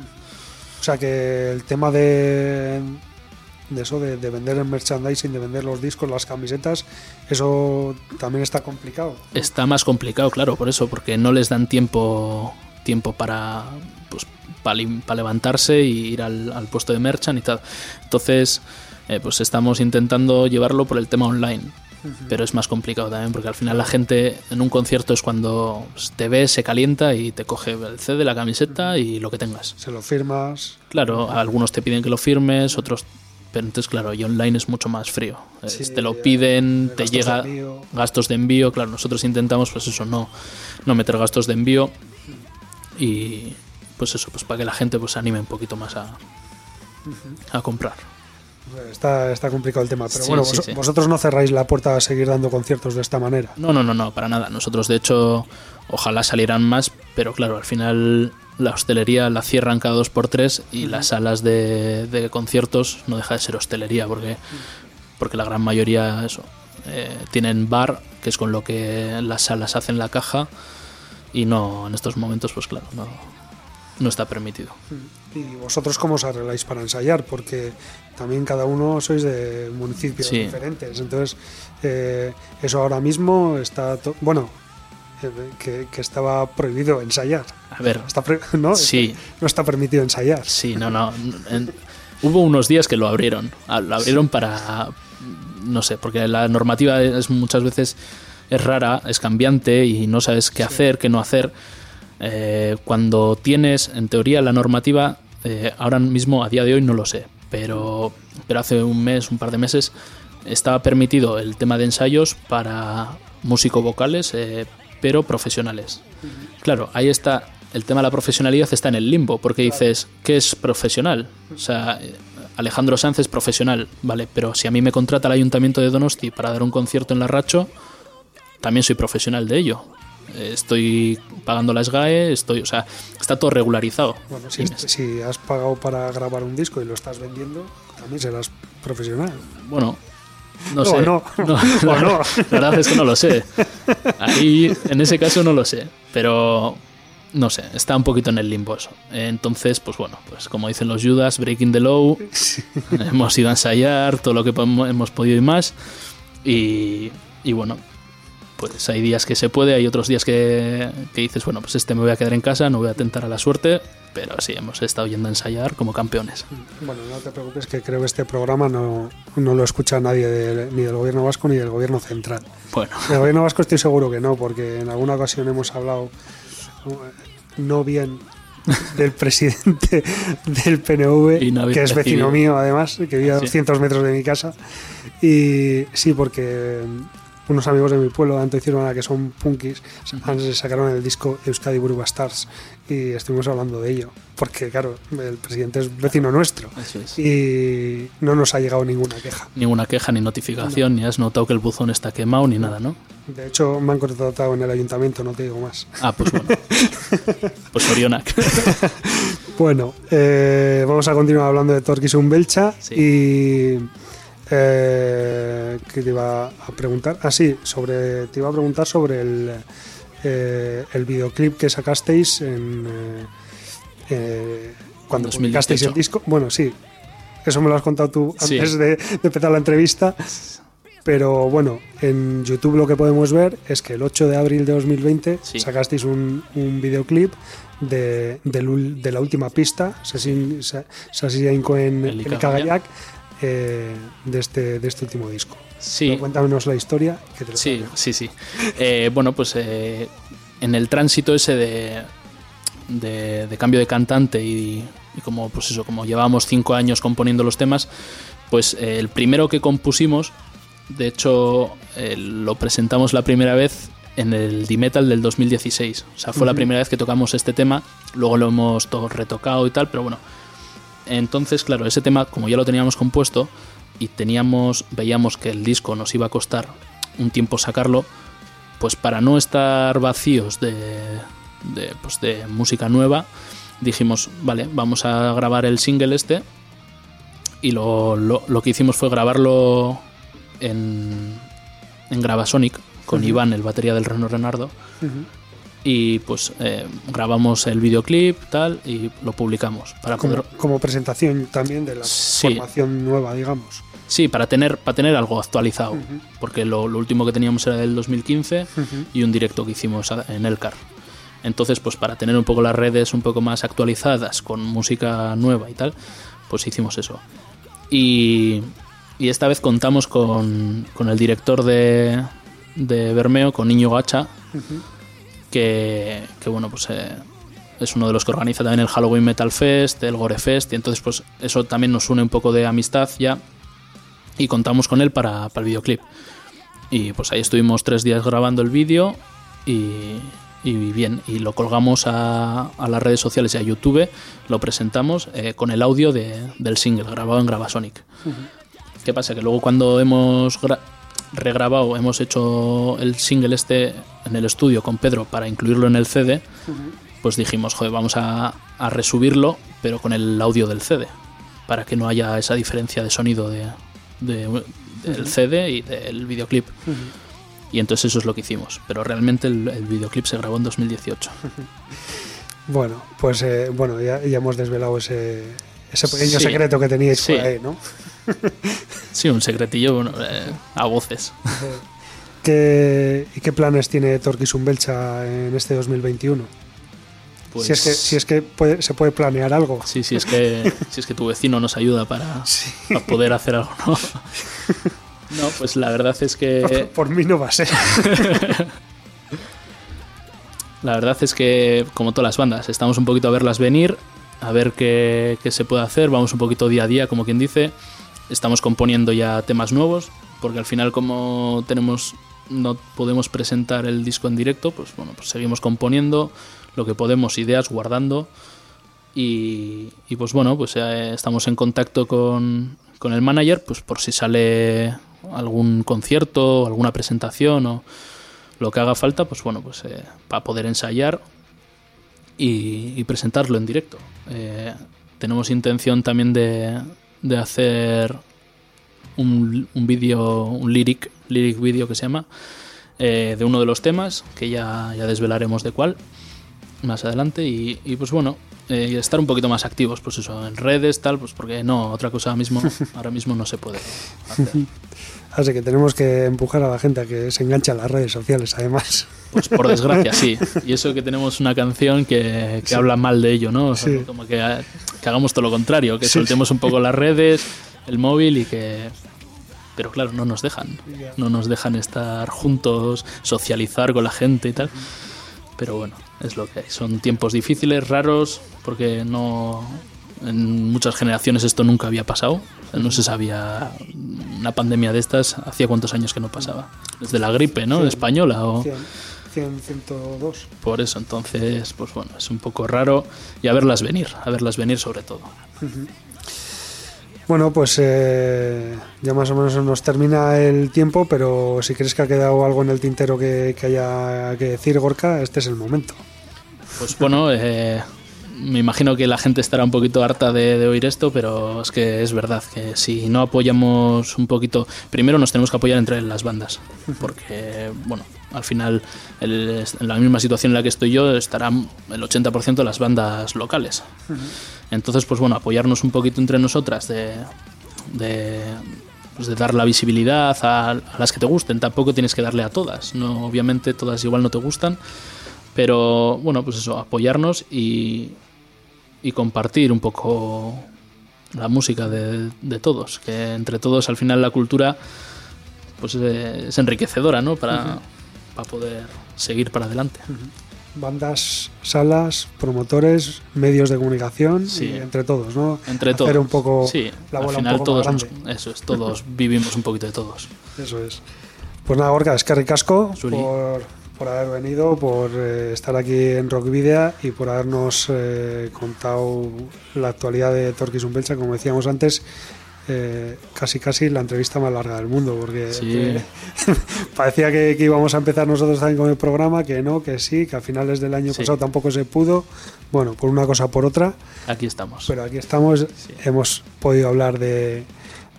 O sea que el tema de, eso, de, de vender el merchandising, de vender los discos, las camisetas, eso también está complicado. Está más complicado, claro, por eso, porque no les dan tiempo tiempo para pues para, levantarse y ir al, puesto de merchant y tal. Entonces, eh, pues estamos intentando llevarlo por el tema online. Pero es más complicado también, porque al final la gente en un concierto es cuando pues, te ve, se calienta y te coge el CD, la camiseta y lo que tengas. Se lo firmas. Claro, algunos te piden que lo firmes, otros pero entonces claro, y online es mucho más frío. Sí, te lo piden, te gastos llega de gastos de envío, claro, nosotros intentamos pues eso, no, no meter gastos de envío y pues eso, pues para que la gente pues se anime un poquito más a, a comprar. Está, está complicado el tema. Pero Sí, bueno, sí, vos- sí. vosotros no cerráis la puerta a seguir dando conciertos de esta manera. No, no, no, no, para nada. Nosotros de hecho ojalá salieran más, pero claro, al final la hostelería la cierran cada dos por tres y las salas de, de conciertos no deja de ser hostelería porque, porque la gran mayoría eso, eh, tienen bar, que es con lo que las salas hacen la caja y no, en estos momentos pues claro, no, no está permitido. ¿Y vosotros cómo os arregláis para ensayar? Porque también cada uno sois de municipios Sí. diferentes. Entonces, eh, eso ahora mismo está. bueno, eh, que, que estaba prohibido ensayar. A ver, Está ¿no? Sí. no está permitido ensayar. Sí, no, no. en- Hubo unos días que lo abrieron. Lo abrieron para. No sé, porque la normativa es muchas veces es rara, es cambiante y no sabes qué hacer, qué no hacer. Eh, cuando tienes, en teoría, la normativa, eh, ahora mismo, a día de hoy, no lo sé, pero, pero hace un mes, un par de meses, estaba permitido el tema de ensayos para músico-vocales, eh, pero profesionales. Claro, ahí está, el tema de la profesionalidad está en el limbo, porque dices, ¿qué es profesional? O sea, Alejandro Sanz es profesional, vale, pero si a mí me contrata el ayuntamiento de Donosti para dar un concierto en la Racho, también soy profesional de ello. Eh, Estoy pagando la SGAE, estoy, o sea, está todo regularizado. Bueno, si, si has pagado para grabar un disco y lo estás vendiendo, también serás profesional. Bueno, no sé. no. la, no. la verdad es que no lo sé. Ahí, en ese caso no lo sé. Pero no sé, está un poquito en el limbo eso. Entonces, pues bueno, pues como dicen los Judas, breaking the law. Hemos ido a ensayar todo lo que hemos podido y más. Y, y bueno, pues hay días que se puede, hay otros días que, que dices, bueno, pues este me voy a quedar en casa, no voy a tentar a la suerte. Pero sí, hemos estado yendo a ensayar como campeones. Bueno, no te preocupes que creo que este programa no, no lo escucha nadie de- ni del gobierno vasco ni del gobierno central. Bueno, Del gobierno vasco estoy seguro que no, porque en alguna ocasión hemos hablado eh, no bien del presidente del PNV, no que es vecino recibido. mío además, que vive a Sí. 200 metros de mi casa. Y sí, porque unos amigos de mi pueblo, tanto hicieron a que son punkis, antes sacaron el disco Euskadi Buruba Stars y estuvimos hablando de ello, porque claro, el presidente es vecino nuestro es. y no nos ha llegado ninguna queja. ninguna queja ni notificación, ni has notado que el buzón está quemado ni nada, ¿no? De hecho, me han contratado en el ayuntamiento, no te digo más. Ah, pues bueno. Pues Orionak. Bueno, eh, vamos a continuar hablando de Torquis Belcha Sí. y eh, ¿qué te iba a preguntar? Ah, sí, sobre, te iba a preguntar sobre el, eh, el videoclip que sacasteis en, eh, eh, cuando 2018. publicasteis el disco. Bueno, sí, eso me lo has contado tú Sí. antes de, de empezar la entrevista. Pero bueno, en YouTube lo que podemos ver es que el 8 de abril de 2020 Sí. sacasteis un, un videoclip de, de la última pista, Sasin Inco en, El. Ikagayak, eh, de, este, de este último disco. Sí, Pero cuéntanos la historia. Que te lo sí, sí, sí. Eh, bueno, pues eh, en el tránsito ese de, de, de cambio de cantante y, y como pues eso, como llevábamos cinco años componiendo los temas, pues eh, el primero que compusimos, de hecho, lo presentamos la primera vez en el D-Metal del 2016. O sea, fue la primera vez que tocamos este tema, luego lo hemos todo retocado y tal, pero bueno. Entonces, claro, ese tema, como ya lo teníamos compuesto y teníamos, veíamos que el disco nos iba a costar un tiempo sacarlo, pues para no estar vacíos de, de, pues de música nueva, dijimos, vale, vamos a grabar el single este. Y lo, lo- lo que hicimos fue grabarlo en, en Gravasonic con. Iván, el batería del Reno Renardo. Y pues eh, grabamos el videoclip, tal, y lo publicamos. Para como, poder, como presentación también de la Sí. formación nueva, digamos. sí, para tener, para tener algo actualizado. Porque lo, lo último que teníamos era del 2015 Ujú. y un directo que hicimos en Elcar. Entonces, pues para tener un poco las redes un poco más actualizadas, con música nueva y tal, pues hicimos eso. Y, y esta vez contamos con, con el director de, de Bermeo, con Niño Gacha. Que, que, bueno, pues eh, es uno de los que organiza también el Halloween Metal Fest, el Gore Fest, y entonces pues eso también nos une un poco de amistad ya, y contamos con él para, para el videoclip. Y pues ahí estuvimos tres días grabando el vídeo y, y bien, y lo colgamos a, a las redes sociales y a YouTube, lo presentamos eh, con el audio de- del single grabado en Gravasonic. ¿Qué pasa? Que luego cuando hemos regrabado, hemos hecho el single este en el estudio con Pedro para incluirlo en el CD, pues dijimos, joder, vamos a, a resubirlo, pero con el audio del CD, para que no haya esa diferencia de sonido de, de- del CD y del videoclip. Y entonces eso es lo que hicimos, pero realmente el, el videoclip se grabó en 2018. Bueno, pues eh, bueno, ya, ya hemos desvelado ese, ese pequeño Sí. secreto que teníais Sí. por ahí, ¿no? Sí, un secretillo bueno, eh, a voces. ¿Qué, ¿Y qué planes tiene Torquis Belcha en este 2021? Pues Si es que, si es que puede- se puede planear algo. Sí, sí, es que, si es que tu vecino nos ayuda para, para poder hacer algo, ¿no? No, pues la verdad es que Por mí no va a ser. la verdad es que como todas las bandas, estamos un poquito a verlas venir, a ver qué, qué se puede hacer, vamos un poquito día a día, como quien dice. Estamos componiendo ya temas nuevos, porque al final como tenemos no podemos presentar el disco en directo, pues bueno, pues seguimos componiendo lo que podemos, ideas guardando. Y, y pues bueno, pues eh, estamos en contacto con, con el manager, pues por si sale algún concierto, alguna presentación o lo que haga falta, pues bueno, pues eh, para poder ensayar y, presentarlo en directo. Eh, tenemos intención también de, de hacer un, un vídeo, un lyric, lyric vídeo que se llama, eh, de uno de los temas, que ya, ya desvelaremos de cuál más adelante. Y, y, pues bueno, eh, y estar un poquito más activos, pues eso, en redes, tal, pues porque no, otra cosa mismo, ahora mismo no se puede hacer. Así que tenemos que empujar a la gente a que se enganche a las redes sociales, además. Pues por desgracia, sí. Y eso que tenemos una canción que, que habla mal de ello, ¿no? O sea, Sí. Como que, ha- que hagamos todo lo contrario, que Sí. soltemos un poco las redes, el móvil y que... Pero claro, no nos dejan. No nos dejan estar juntos, socializar con la gente y tal. Pero bueno, es lo que hay. Son tiempos difíciles, raros, porque no... En muchas generaciones esto nunca había pasado. No se sabía una pandemia de estas. Hacía cuántos años que no pasaba. Desde la gripe, ¿no? Sí. Española o... 100, 100, 102. Por eso, entonces, pues bueno, es un poco raro y a verlas venir, a verlas venir sobre todo. Bueno, pues eh, ya más o menos nos termina el tiempo, pero si crees que ha quedado algo en el tintero que, que haya que decir, Gorka, este es el momento. Pues bueno, eh, me imagino que la gente estará un poquito harta de, de oír esto, pero es que es verdad que si no apoyamos un poquito, primero nos tenemos que apoyar entre las bandas, porque bueno, al final en la misma situación en la que estoy yo estarán el 80% de las bandas locales. Entonces, pues bueno, apoyarnos un poquito entre nosotras de, de, pues de dar la visibilidad a, las que te gusten. Tampoco tienes que darle a todas, no obviamente todas igual no te gustan, pero bueno, pues eso, apoyarnos y, y compartir un poco la música de, de todos, que entre todos al final la cultura pues eh, es enriquecedora, ¿no? Para, para poder seguir para adelante. Bandas, salas, promotores, medios de comunicación, Sí. y entre todos, ¿no? Entre Hacer todos. un poco sí, la al bola final un poco todos más nos- eso es, todos vivimos un poquito de todos. Eso es. Pues nada, Gorka, es que ricasco por, por haber venido, por eh, estar aquí en Rock Video y por habernos eh, contado la actualidad de Torquis Umbelcha, como decíamos antes. Eh, casi casi la entrevista más larga del mundo porque Sí. parecía que, que íbamos a empezar nosotros también con el programa que no, que sí, que a finales del año Sí. pasado tampoco se pudo bueno, por una cosa por otra Aquí estamos. pero aquí estamos, hemos podido hablar de,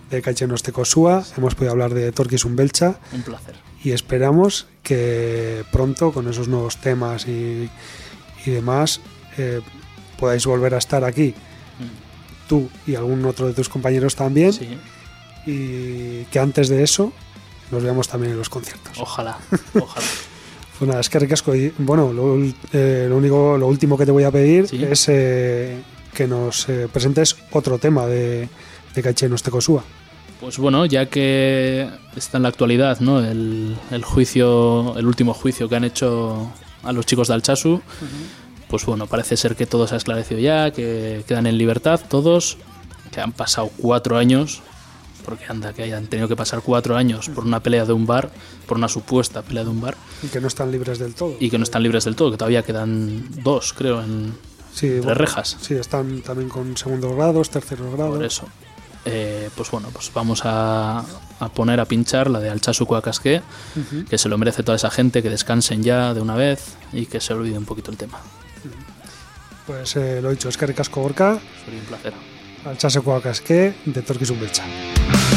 de Tecosúa, hemos podido hablar de Torquis Umbelcha Un placer. y esperamos que pronto con esos nuevos temas y, y demás eh, podáis volver a estar aquí, tú y algún otro de tus compañeros también, Sí, y que antes de eso nos veamos también en los conciertos. ojalá, ojalá. Pues nada, es que ricasco. Y, bueno, lo, eh, lo único, lo último que te voy a pedir Sí. es eh, que nos eh, presentes otro tema de, de Cachenos Tecosúa. Pues bueno, ya que está en la actualidad, ¿no? El, el juicio, el último juicio que han hecho a los chicos de Alchazu, pues bueno, parece ser que todo se ha esclarecido ya, que quedan en libertad todos, que han pasado cuatro años, porque anda, que hayan tenido que pasar cuatro años por una pelea de un bar, por una supuesta pelea de un bar, Y que no están libres del todo. y que no están libres del todo, que todavía quedan dos, creo, en, sí, bueno, rejas. Sí, están también con segundos grados, terceros grados. Por eso. Eh, pues bueno, pues vamos a, a poner a pinchar la de Alchazu Cuacasque, que se lo merece toda esa gente, que descansen ya de una vez y que se olvide un poquito el tema. Pues eh, lo dicho, eskerrik asko gorka. Zuri un placer. Altxasekoak aske, detorkizun beltza. Aske, detorkizun beltza.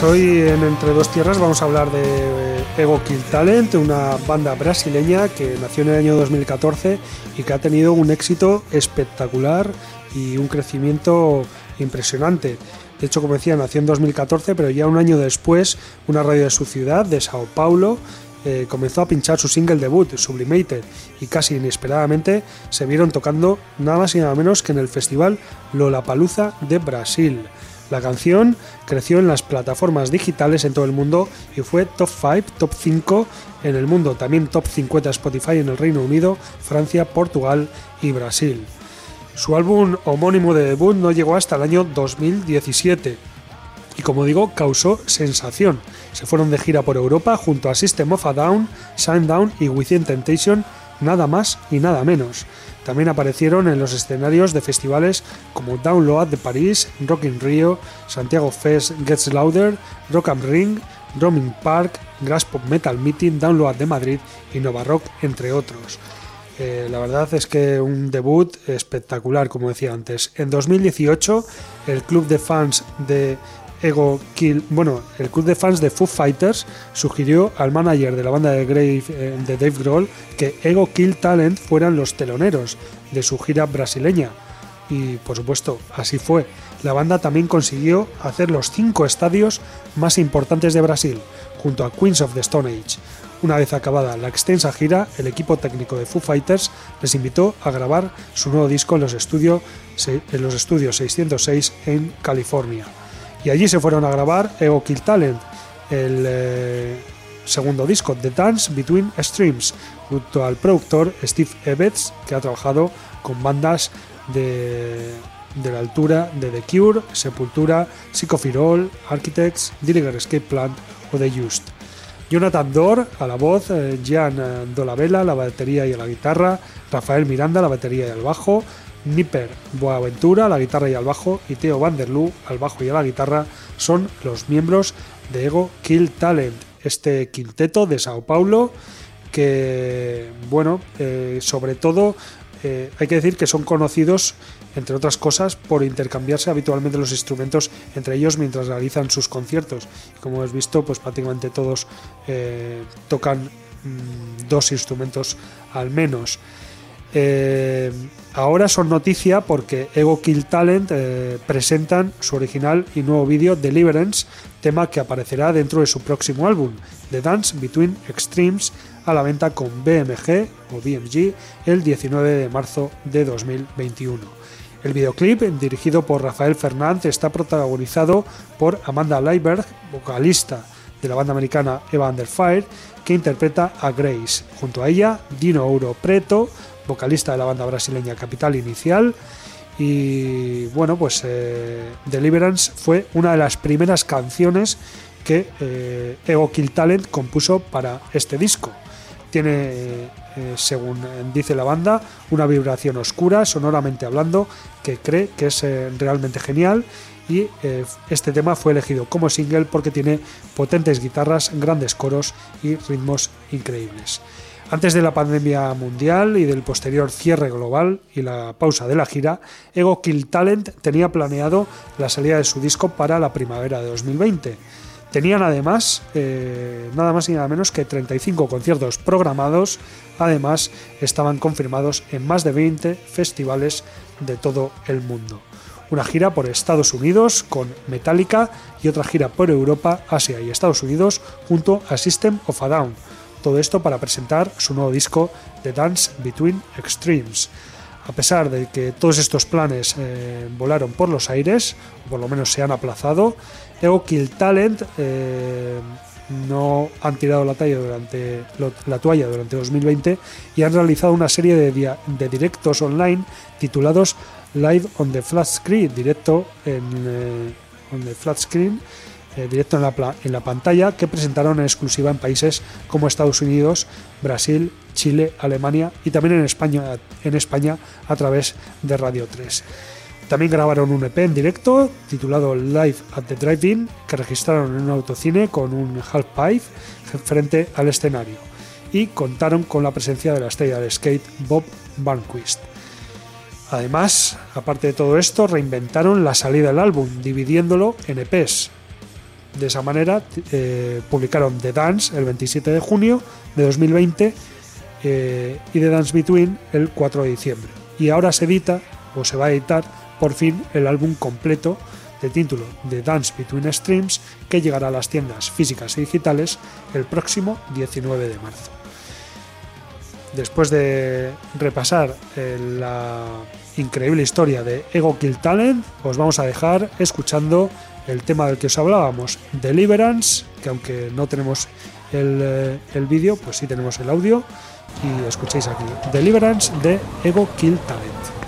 Pues hoy en Entre Dos Tierras vamos a hablar de Ego Kill Talent, una banda brasileña que nació en el año 2014 y que ha tenido un éxito espectacular y un crecimiento impresionante. De hecho, como decía, nació en 2014, pero ya un año después, una radio de su ciudad, de Sao Paulo, eh, comenzó a pinchar su single debut, Sublimated, y casi inesperadamente se vieron tocando nada más y nada menos que en el festival Lollapalooza de Brasil. La canción creció en las plataformas digitales en todo el mundo y fue top 5, top 5 en el mundo, también top 50 Spotify en el Reino Unido, Francia, Portugal y Brasil. Su álbum homónimo de debut no llegó hasta el año 2017 y como digo causó sensación. Se fueron de gira por Europa junto a System of a Down, Sundown y Within Temptation, nada más y nada menos. También aparecieron en los escenarios de festivales como Download de París, Rock in Rio, Santiago Fest Gets Louder, Rock am Ring, Roaming Park, Grass Pop Metal Meeting, Download de Madrid y Nova Rock, entre otros. Eh, la verdad es que un debut espectacular, como decía antes. En 2018, el club de fans de Ego Kill, bueno, el club de fans de Foo Fighters sugirió al manager de la banda eh, de Dave Grohl que Ego Kill Talent fueran los teloneros de su gira brasileña. Y por supuesto, así fue. La banda también consiguió hacer los cinco estadios más importantes de Brasil, junto a Queens of the Stone Age. Una vez acabada la extensa gira, el equipo técnico de Foo Fighters les invitó a grabar su nuevo disco en los, estudio- en los estudios 606 en California. Y allí se fueron a grabar Ego Kill Talent, el eh, segundo disco, The Dance Between Streams, junto al productor Steve Evetts, que ha trabajado con bandas de, de la altura de The Cure, Sepultura, Psychofirol, Architects, Dillinger Escape Plan o The Used. Jonathan Dorr a la voz, eh, Gian eh, Dolabella la batería y a la guitarra, Rafael Miranda la batería y al bajo, Nipper Boaventura la guitarra y al bajo y Theo Van der Loo al bajo y a la guitarra son los miembros de Ego Kill Talent, este quinteto de Sao Paulo que, bueno, eh, sobre todo eh, hay que decir que son conocidos, entre otras cosas, por intercambiarse habitualmente los instrumentos entre ellos mientras realizan sus conciertos. Como has visto, pues prácticamente todos eh, tocan mm, dos instrumentos al menos. Eh, ahora son noticia porque Ego Kill Talent eh, presentan su original y nuevo vídeo Deliverance, tema que aparecerá dentro de su próximo álbum, The Dance Between Extremes, a la venta con BMG o BMG el 19 de marzo de 2021. El videoclip, dirigido por Rafael Fernández, está protagonizado por Amanda Leiberg, vocalista de la banda americana Eva Under Fire, que interpreta a Grace. Junto a ella, Dino Ouro Preto, vocalista de la banda brasileña Capital Inicial. Y bueno, pues eh, Deliverance fue una de las primeras canciones que eh, Ego Kill Talent compuso para este disco. Tiene, eh, según dice la banda, una vibración oscura, sonoramente hablando, que cree que es eh, realmente genial. Y eh, este tema fue elegido como single porque tiene potentes guitarras, grandes coros y ritmos increíbles. Antes de la pandemia mundial y del posterior cierre global y la pausa de la gira, Ego Kill Talent tenía planeado la salida de su disco para la primavera de 2020. Tenían además eh, nada más y nada menos que 35 conciertos programados, además estaban confirmados en más de 20 festivales de todo el mundo. Una gira por Estados Unidos con Metallica y otra gira por Europa, Asia y Estados Unidos junto a System of a Down. Todo esto para presentar su nuevo disco The Dance Between Extremes. A pesar de que todos estos planes eh, volaron por los aires, o por lo menos se han aplazado, Ego Kill Talent eh, no han tirado la, talla durante, la toalla durante 2020 y han realizado una serie de directos online titulados Live on the Flat Screen, directo en eh, on the flat screen, eh, directo en la, pantalla, que presentaron en exclusiva en países como Estados Unidos, Brasil, Chile, Alemania y también en España, en España a través de Radio 3. También grabaron un EP en directo titulado Live at the Drive-In que registraron en un autocine con un half pipe frente al escenario y contaron con la presencia de la estrella del skate Bob Barnquist. Además, aparte de todo esto, reinventaron la salida del álbum dividiéndolo en EPs. De esa manera eh, publicaron The Dance el 27 de junio de 2020 eh, y The Dance Between el 4 de diciembre. Y ahora se edita o se va a editar por fin el álbum completo de título The Dance Between Streams que llegará a las tiendas físicas y digitales el próximo 19 de marzo. Después de repasar eh, la increíble historia de Ego Kill Talent, os vamos a dejar escuchando el tema del que os hablábamos, Deliverance, que aunque no tenemos el, eh, el vídeo, pues sí tenemos el audio y escuchéis aquí, Deliverance de Ego Kill Talent.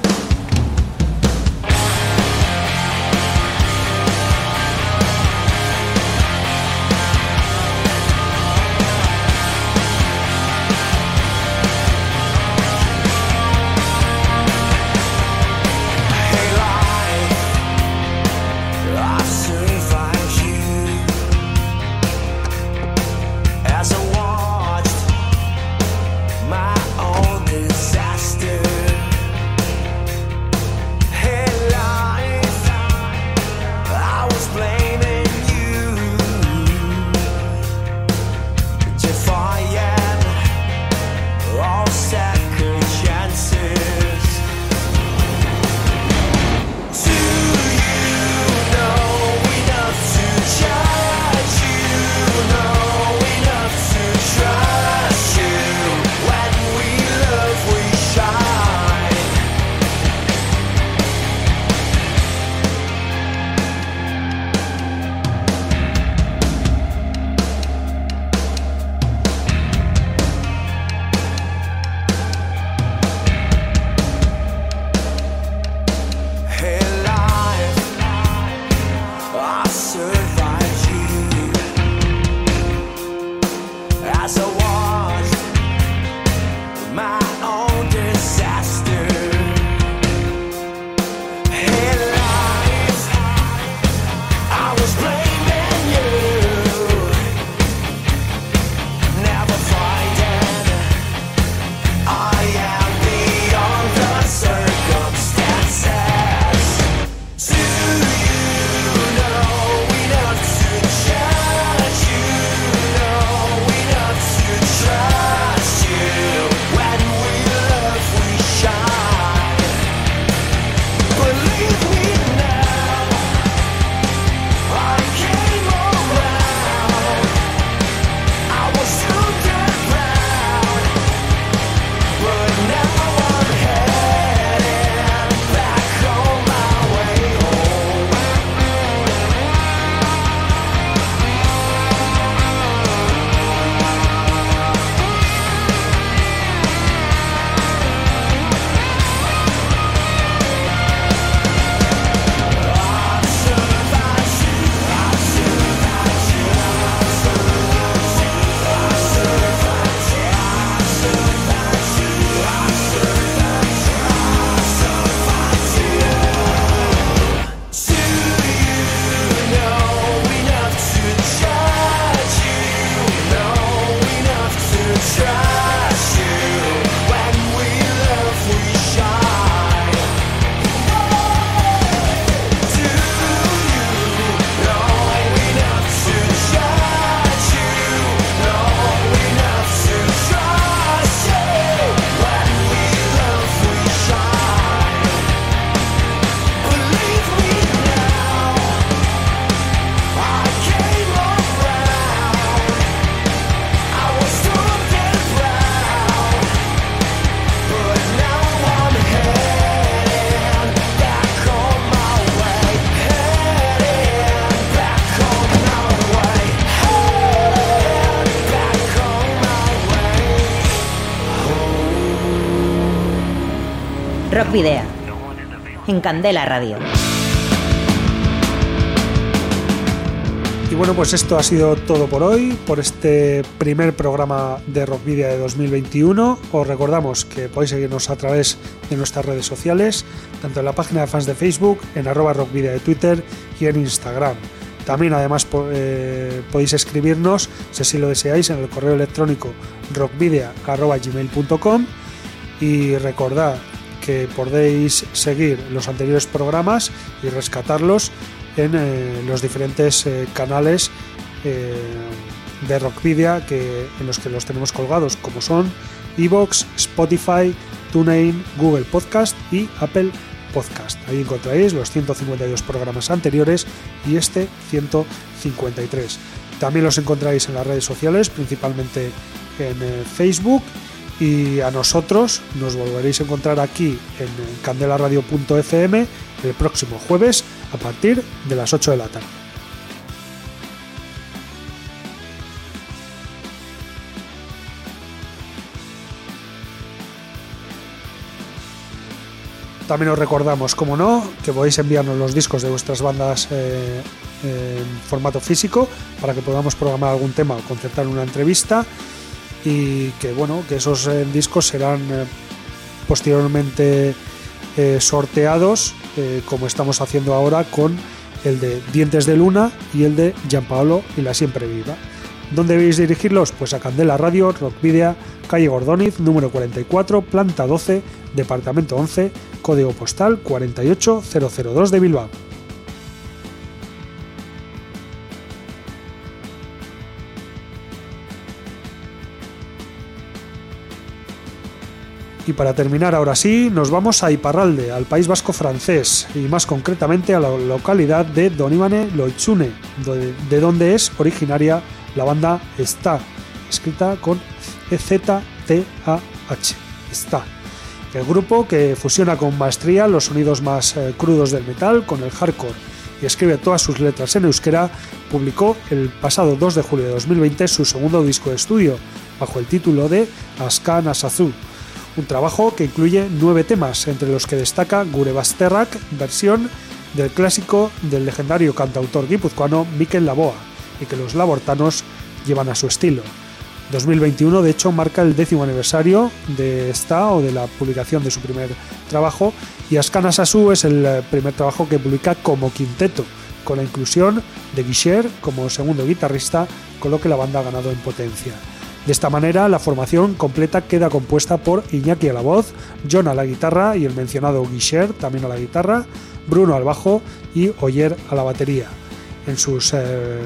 Rock Video. En Candela Radio. Y bueno, pues esto ha sido todo por hoy, por este primer programa de Rockvidia de 2021. Os recordamos que podéis seguirnos a través de nuestras redes sociales, tanto en la página de fans de Facebook, en arroba Rockvidia de Twitter y en Instagram. También además eh, podéis escribirnos, si así lo deseáis, en el correo electrónico rockvidia.gmail.com y recordad que podéis seguir los anteriores programas y rescatarlos en eh, los diferentes eh, canales eh, de Rockvidia que, en los que los tenemos colgados, como son Evox, Spotify, TuneIn, Google Podcast y Apple Podcast. Ahí encontraréis los 152 programas anteriores y este 153. También los encontraréis en las redes sociales, principalmente en Facebook y a nosotros nos volveréis a encontrar aquí en candelaradio.fm el próximo jueves a partir de las 8 de la tarde. También os recordamos, como no, que podéis enviarnos los discos de vuestras bandas eh, en formato físico para que podamos programar algún tema o concertar una entrevista y que bueno que esos eh, discos serán eh, posteriormente eh, sorteados como estamos haciendo ahora con el de Dientes de Luna y el de Gianpaolo y la Siempre Viva. ¿Dónde debéis dirigirlos? Pues a Candela Radio, Rockvidia, calle Gordoniz, número 44, planta 12, departamento 11, código postal 48002 de Bilbao. Y para terminar ahora sí, nos vamos a Iparralde, al País Vasco francés, y más concretamente a la localidad de Donibane Loitzune, de, de donde es originaria la banda Está, escrita con E-Z-T-A-H, Está. El grupo que fusiona con maestría los sonidos más eh, crudos del metal con el hardcore y escribe todas sus letras en euskera, publicó el pasado 2 de julio de 2020 su segundo disco de estudio, bajo el título de Askan Asazu, un trabajo que incluye nueve temas, entre los que destaca Gure Basterrak, versión del clásico del legendario cantautor guipuzcoano Miquel Laboa y que los labortanos llevan a su estilo. 2021 de hecho marca el décimo aniversario de esta o de la publicación de su primer trabajo y Ascana Sasu es el eh, primer trabajo que publica como quinteto, con la inclusión de Guicher como segundo guitarrista, con lo que la banda ha ganado en potencia. De esta manera, la formación completa queda compuesta por Iñaki a la voz, John a la guitarra y el mencionado Guicher también a la guitarra, Bruno al bajo y Oyer a la batería. En sus, eh,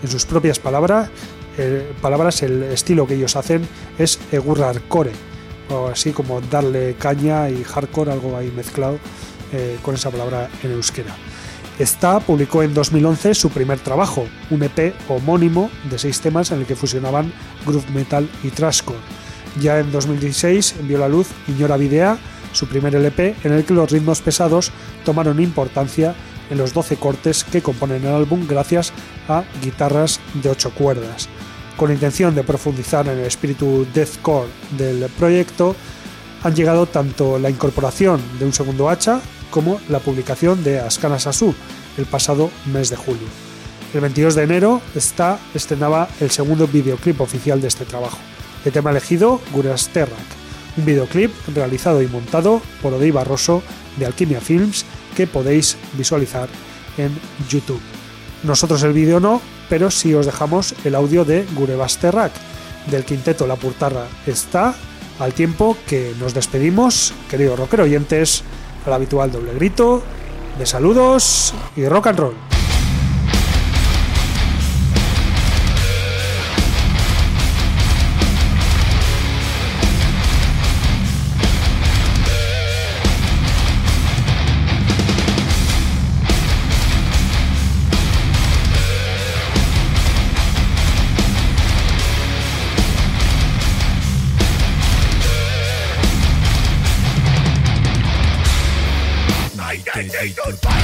en sus propias palabras, eh, palabras, el estilo que ellos hacen es egurrarcore, o así como darle caña y hardcore, algo ahí mezclado eh, con esa palabra en euskera. Esta publicó en 2011 su primer trabajo, un EP homónimo de seis temas en el que fusionaban groove metal y trashcore. Ya en 2016 envió a la luz Iñora Videa, su primer LP, en el que los ritmos pesados tomaron importancia en los 12 cortes que componen el álbum gracias a guitarras de 8 cuerdas. Con intención de profundizar en el espíritu deathcore del proyecto, han llegado tanto la incorporación de un segundo hacha como la publicación de Ascana Sasu el pasado mes de julio. El 22 de enero esta estrenaba el segundo videoclip oficial de este trabajo. El tema elegido, Guras Terrak, un videoclip realizado y montado por Odey Barroso de Alquimia Films que podéis visualizar en YouTube. Nosotros el vídeo no, pero sí os dejamos el audio de Gurevas Terrak del quinteto La Purtarra está al tiempo que nos despedimos, queridos rocker oyentes, al habitual doble grito de saludos y rock and roll. La